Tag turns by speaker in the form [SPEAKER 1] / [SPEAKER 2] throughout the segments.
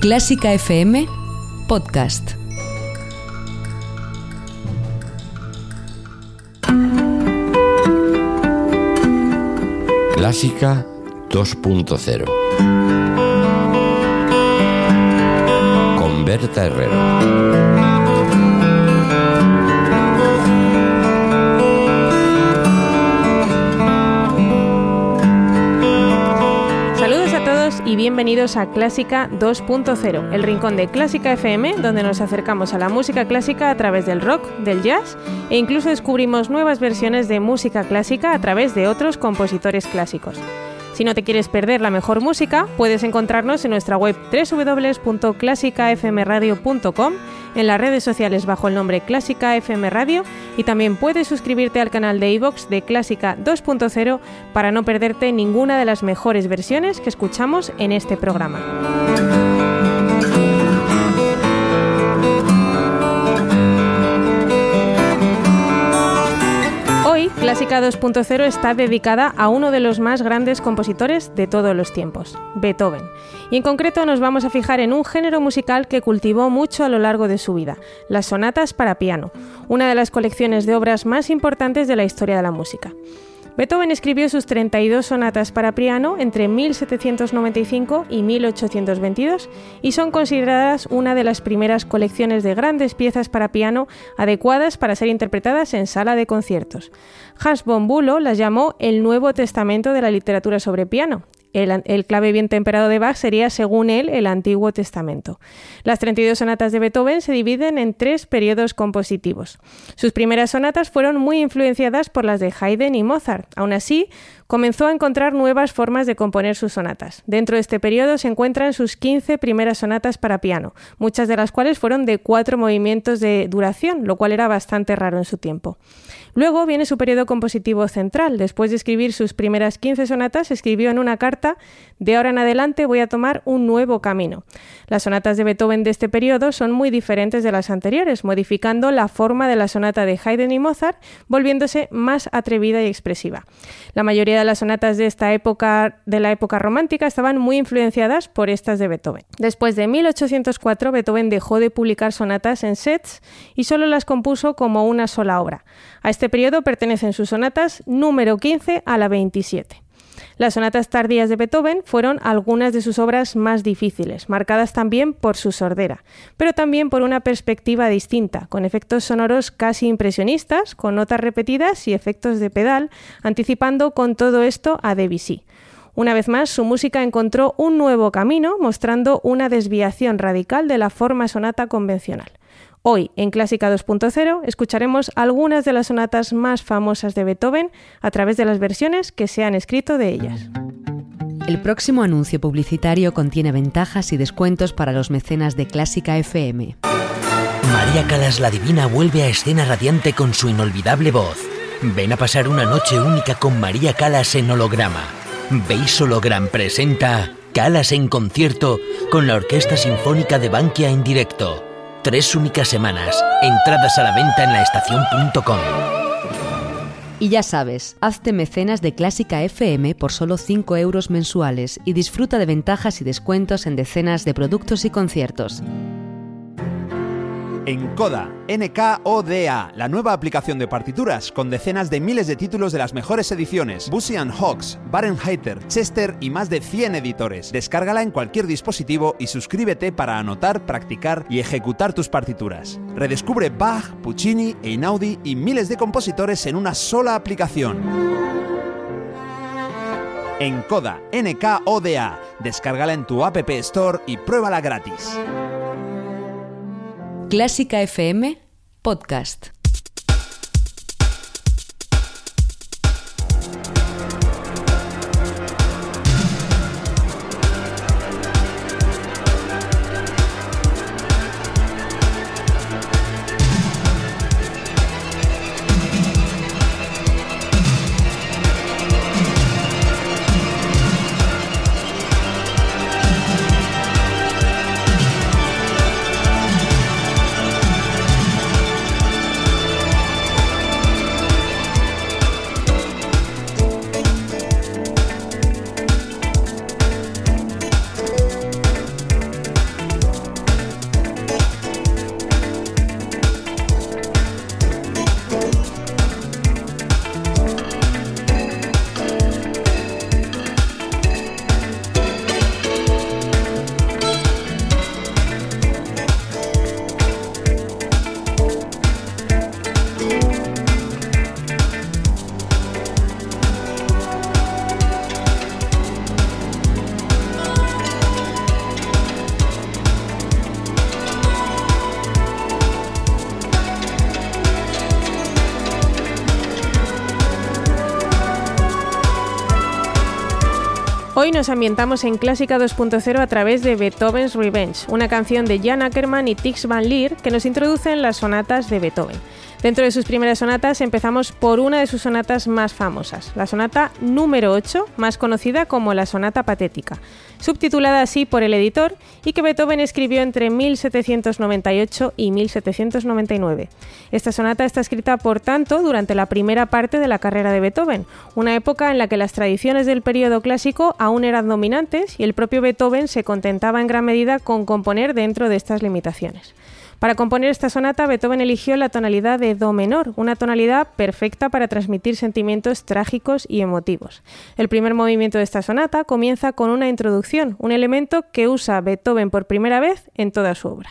[SPEAKER 1] Clásica FM Podcast.
[SPEAKER 2] Clásica 2.0 con Berta Herrero.
[SPEAKER 3] Bienvenidos a Clásica 2.0, el rincón de Clásica FM, donde nos acercamos a la música clásica a través del rock, del jazz e incluso descubrimos nuevas versiones de música clásica a través de otros compositores clásicos. Si no te quieres perder la mejor música, puedes encontrarnos en nuestra web www.clásicafmradio.com, en las redes sociales bajo el nombre Clásica FM Radio y también puedes suscribirte al canal de iVox de Clásica 2.0 para no perderte ninguna de las mejores versiones que escuchamos en este programa. Clásica 2.0 está dedicada a uno de los más grandes compositores de todos los tiempos, Beethoven. Y en concreto nos vamos a fijar en un género musical que cultivó mucho a lo largo de su vida, las sonatas para piano, una de las colecciones de obras más importantes de la historia de la música. Beethoven escribió sus 32 sonatas para piano entre 1795 y 1822 y son consideradas una de las primeras colecciones de grandes piezas para piano adecuadas para ser interpretadas en sala de conciertos. Hans von Bülow las llamó el Nuevo Testamento de la literatura sobre piano el, clave bien temperado de Bach sería, según él, el Antiguo Testamento. Las 32 sonatas de Beethoven se dividen en tres periodos compositivos. Sus primeras sonatas fueron muy influenciadas por las de Haydn y Mozart. Aún así, comenzó a encontrar nuevas formas de componer sus sonatas. Dentro de este periodo se encuentran sus 15 primeras sonatas para piano, muchas de las cuales fueron de cuatro movimientos de duración, lo cual era bastante raro en su tiempo. Luego viene su periodo compositivo central. Después de escribir sus primeras 15 sonatas, escribió en una carta, de ahora en adelante voy a tomar un nuevo camino. Las sonatas de Beethoven de este periodo son muy diferentes de las anteriores, modificando la forma de la sonata de Haydn y Mozart, volviéndose más atrevida y expresiva. La mayoría de las sonatas de esta época, de la época romántica, estaban muy influenciadas por estas de Beethoven. Después de 1804, Beethoven dejó de publicar sonatas en sets y solo las compuso como una sola obra. A este periodo pertenecen sus sonatas número 15 a la 27. Las sonatas tardías de Beethoven fueron algunas de sus obras más difíciles, marcadas también por su sordera, pero también por una perspectiva distinta, con efectos sonoros casi impresionistas, con notas repetidas y efectos de pedal, anticipando con todo esto a Debussy. Una vez más, su música encontró un nuevo camino, mostrando una desviación radical de la forma sonata convencional. Hoy, en Clásica 2.0, escucharemos algunas de las sonatas más famosas de Beethoven a través de las versiones que se han escrito de ellas.
[SPEAKER 1] El próximo anuncio publicitario contiene ventajas y descuentos para los mecenas de Clásica FM.
[SPEAKER 4] María Calas la Divina vuelve a escena radiante con su inolvidable voz. Ven a pasar una noche única con María Calas en holograma. Beis Hologram presenta Calas en concierto con la Orquesta Sinfónica de Bankia en directo. Tres únicas semanas. Entradas a la venta en laestacion.com.
[SPEAKER 1] Y ya sabes, hazte mecenas de Clásica FM por solo 5 euros mensuales y disfruta de ventajas y descuentos en decenas de productos y conciertos.
[SPEAKER 5] Encoda, N-K-O-D-A, la nueva aplicación de partituras con decenas de miles de títulos de las mejores ediciones, Busy Hawks, Barenheiter, Chester y más de 100 editores. Descárgala en cualquier dispositivo y suscríbete para anotar, practicar y ejecutar tus partituras. Redescubre Bach, Puccini, Einaudi y miles de compositores en una sola aplicación. Encoda, N-K-O-D-A. Descárgala en tu App Store y pruébala gratis.
[SPEAKER 1] Clásica FM Podcast.
[SPEAKER 3] Nos ambientamos en Clásica 2.0 a través de Beethoven's Revenge, una canción de Jan Ackermann y Tix Van Leer que nos introduce en las sonatas de Beethoven. Dentro de sus primeras sonatas empezamos por una de sus sonatas más famosas, la sonata número 8, más conocida como la sonata patética, subtitulada así por el editor y que Beethoven escribió entre 1798 y 1799. Esta sonata está escrita, por tanto, durante la primera parte de la carrera de Beethoven, una época en la que las tradiciones del periodo clásico aún eran dominantes y el propio Beethoven se contentaba en gran medida con componer dentro de estas limitaciones. Para componer esta sonata, Beethoven eligió la tonalidad de Do menor, una tonalidad perfecta para transmitir sentimientos trágicos y emotivos. El primer movimiento de esta sonata comienza con una introducción, un elemento que usa Beethoven por primera vez en toda su obra.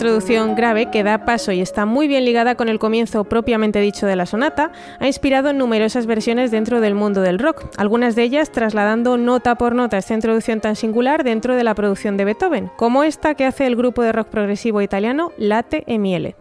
[SPEAKER 3] Introducción grave, que da paso y está muy bien ligada con el comienzo propiamente dicho de la sonata, ha inspirado numerosas versiones dentro del mundo del rock, algunas de ellas trasladando nota por nota esta introducción tan singular dentro de la producción de Beethoven, como esta que hace el grupo de rock progresivo italiano Late e Miele.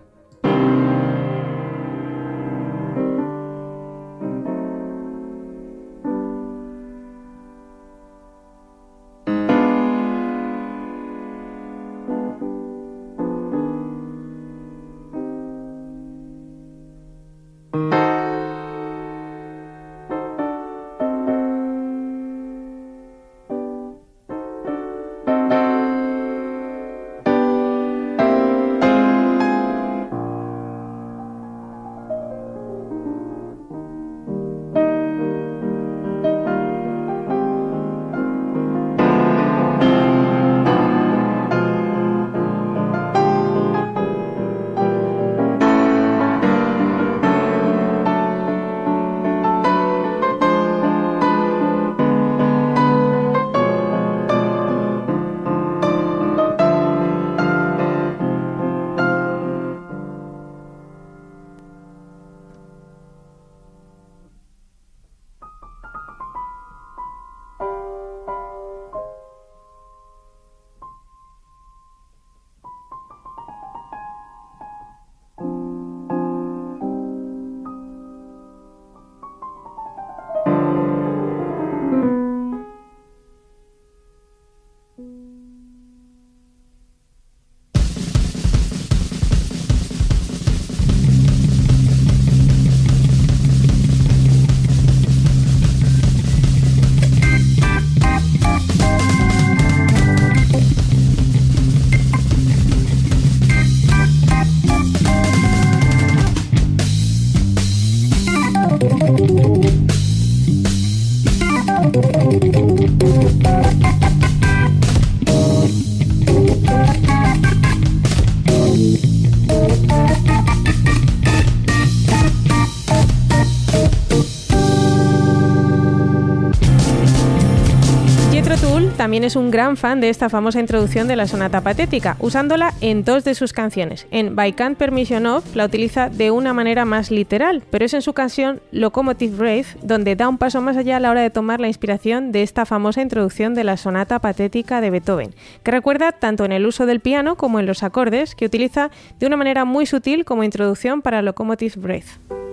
[SPEAKER 3] También es un gran fan de esta famosa introducción de la sonata patética, usándola en dos de sus canciones. En By Can't Permission Of la utiliza de una manera más literal, pero es en su canción Locomotive Wraith donde da un paso más allá a la hora de tomar la inspiración de esta famosa introducción de la sonata patética de Beethoven, que recuerda tanto en el uso del piano como en los acordes, que utiliza de una manera muy sutil como introducción para Locomotive Wraith.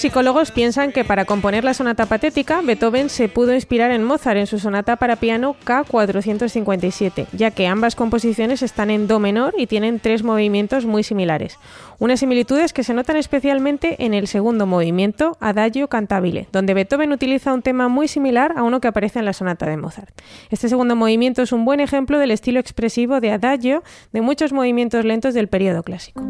[SPEAKER 3] Algunos musicólogos piensan que para componer la sonata patética, Beethoven se pudo inspirar en Mozart en su sonata para piano K457, ya que ambas composiciones están en Do menor y tienen tres movimientos muy similares. Unas similitudes que se notan especialmente en el segundo movimiento, Adagio Cantabile, donde Beethoven utiliza un tema muy similar a uno que aparece en la sonata de Mozart. Este segundo movimiento es un buen ejemplo del estilo expresivo de Adagio de muchos movimientos lentos del periodo clásico.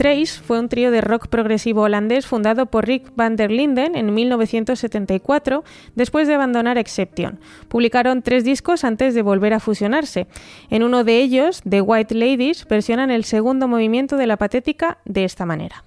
[SPEAKER 3] Trace fue un trío de rock progresivo holandés fundado por Rick van der Linden en 1974 después de abandonar Exception. Publicaron tres discos antes de volver a fusionarse. En uno de ellos, The White Ladies, versionan el segundo movimiento de la patética de esta manera.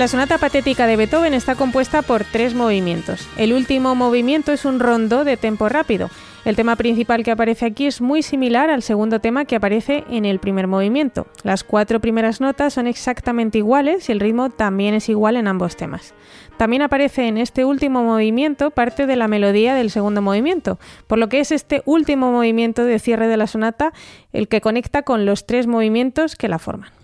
[SPEAKER 3] La sonata patética de Beethoven está compuesta por tres movimientos. El último movimiento es un rondo de tempo rápido. El tema principal que aparece aquí es muy similar al segundo tema que aparece en el primer movimiento. Las cuatro primeras notas son exactamente iguales y el ritmo también es igual en ambos temas. También aparece en este último movimiento parte de la melodía del segundo movimiento, por lo que es este último movimiento de cierre de la sonata el que conecta con los tres movimientos que la forman.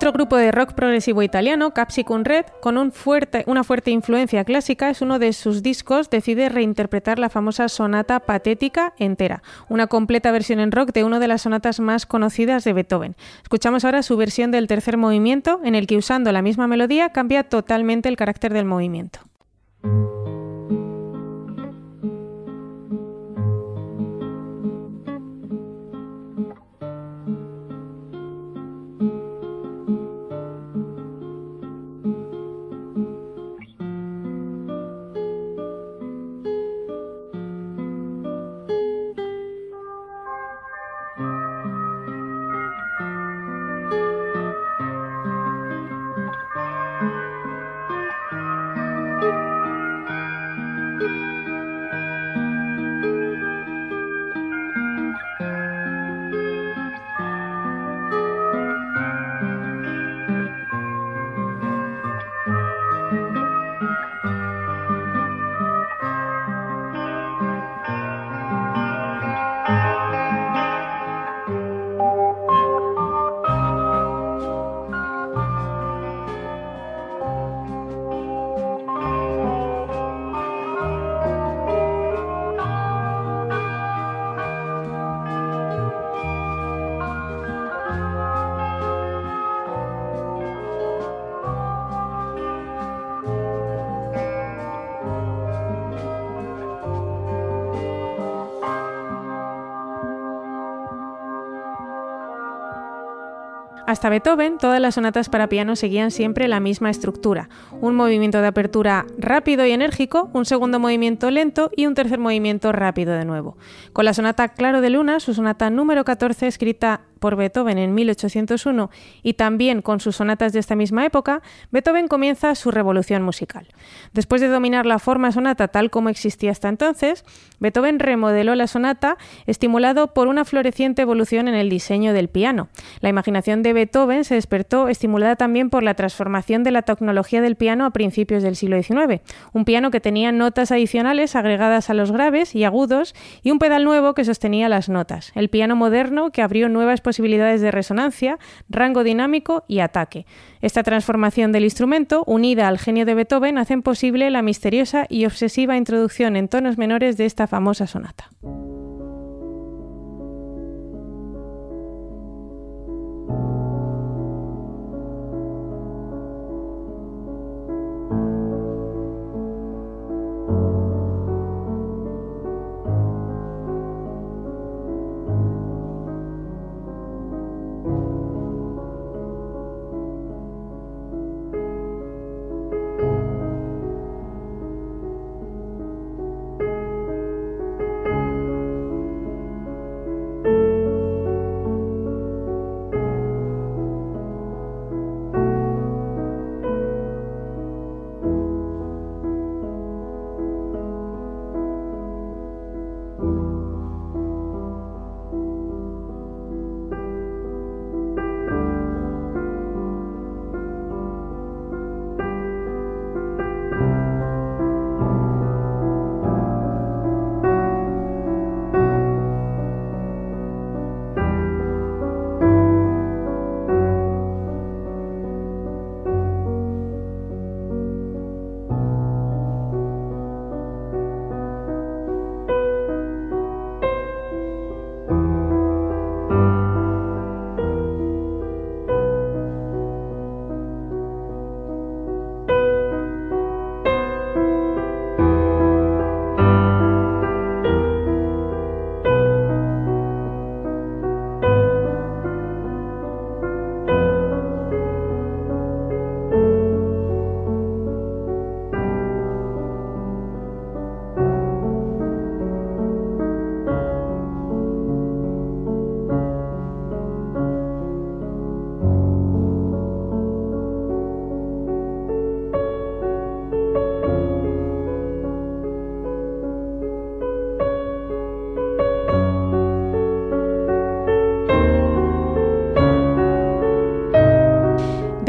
[SPEAKER 3] Otro grupo de rock progresivo italiano, Capsicum Red, con una fuerte influencia clásica, es uno de sus discos, decide reinterpretar la famosa sonata patética entera, una completa versión en rock de una de las sonatas más conocidas de Beethoven. Escuchamos ahora su versión del tercer movimiento, en el que usando la misma melodía cambia totalmente el carácter del movimiento. Hasta Beethoven, todas las sonatas para piano seguían siempre la misma estructura. Un movimiento de apertura rápido y enérgico, un segundo movimiento lento y un tercer movimiento rápido de nuevo. Con la sonata Claro de Luna, su sonata número 14, escrita por Beethoven en 1801 y también con sus sonatas de esta misma época, Beethoven comienza su revolución musical. Después de dominar la forma sonata tal como existía hasta entonces, Beethoven remodeló la sonata estimulado por una floreciente evolución en el diseño del piano. La imaginación de Beethoven se despertó estimulada también por la transformación de la tecnología del piano a principios del siglo XIX, un piano que tenía notas adicionales agregadas a los graves y agudos y un pedal nuevo que sostenía las notas. El piano moderno que abrió nuevas de resonancia, rango dinámico y ataque. Esta transformación del instrumento, unida al genio de Beethoven, hacen posible la misteriosa y obsesiva introducción en tonos menores de esta famosa sonata.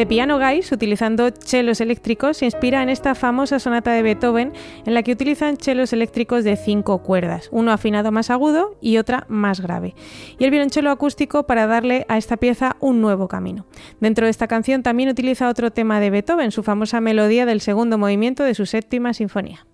[SPEAKER 3] The Piano Guys, utilizando chelos eléctricos, se inspira en esta famosa sonata de Beethoven en la que utilizan chelos eléctricos de cinco cuerdas, uno afinado más agudo y otra más grave, y el violonchelo acústico para darle a esta pieza un nuevo camino. Dentro de esta canción también utiliza otro tema de Beethoven, su famosa melodía del segundo movimiento de su séptima sinfonía.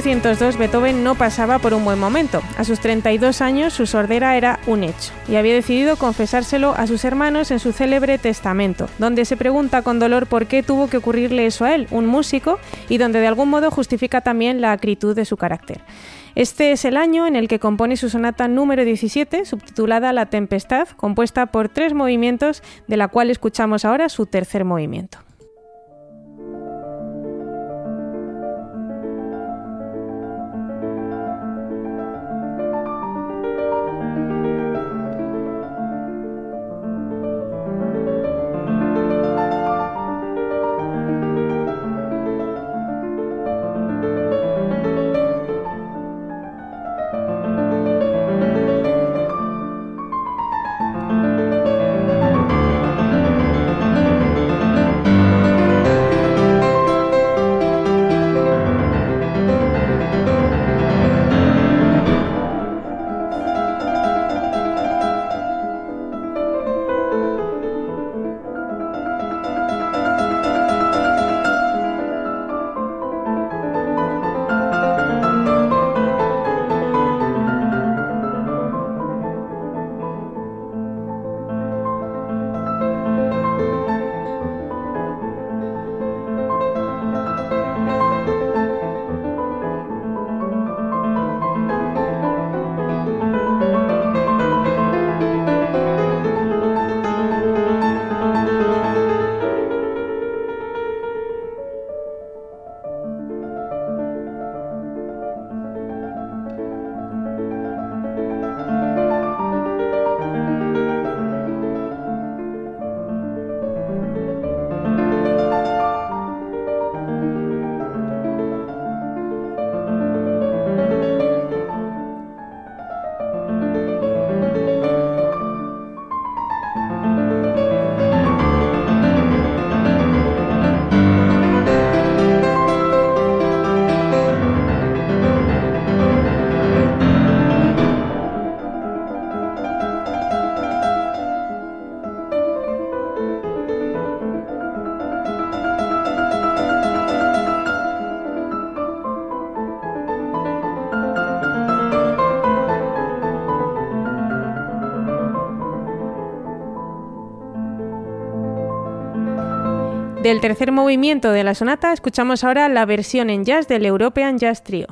[SPEAKER 3] 1802 Beethoven no pasaba por un buen momento. A sus 32 años su sordera era un hecho y había decidido confesárselo a sus hermanos en su célebre testamento, donde se pregunta con dolor por qué tuvo que ocurrirle eso a él, un músico, y donde de algún modo justifica también la acritud de su carácter. Este es el año en el que compone su sonata número 17, subtitulada La Tempestad, compuesta por tres movimientos, de la cual escuchamos ahora su tercer movimiento. Del tercer movimiento de la sonata escuchamos ahora la versión en jazz del European Jazz Trio.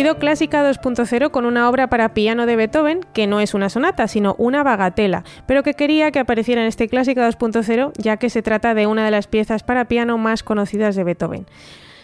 [SPEAKER 3] Clásica 2.0 con una obra para piano de Beethoven que no es una sonata, sino una bagatela, pero que quería que apareciera en este Clásica 2.0 ya que se trata de una de las piezas para piano más conocidas de Beethoven.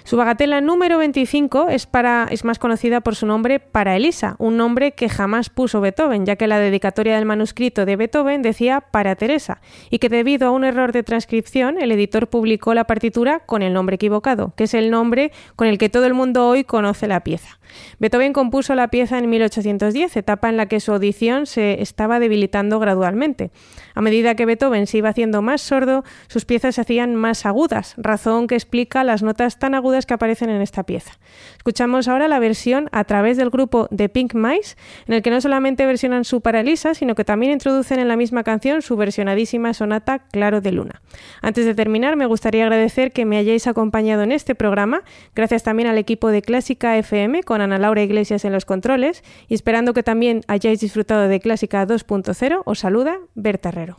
[SPEAKER 3] Su bagatela número 25 es, para, es más conocida por su nombre para Elisa, un nombre que jamás puso Beethoven, ya que la dedicatoria del manuscrito de Beethoven decía para Teresa, y que debido a un error de transcripción el editor publicó la partitura con el nombre equivocado, que es el nombre con el que todo el mundo hoy conoce la pieza. Beethoven compuso la pieza en 1810, etapa en la que su audición se estaba debilitando gradualmente. A medida que Beethoven se iba haciendo más sordo, sus piezas se hacían más agudas, razón que explica las notas tan agudas que aparecen en esta pieza. Escuchamos ahora la versión a través del grupo The Pink Mice, en el que no solamente versionan su Paralisa, sino que también introducen en la misma canción su versionadísima sonata Claro de Luna. Antes de terminar, me gustaría agradecer que me hayáis acompañado en este programa, gracias también al equipo de Clásica FM con Ana Laura Iglesias en los controles y esperando que también hayáis disfrutado de Clásica 2.0, os saluda Berta Herrero.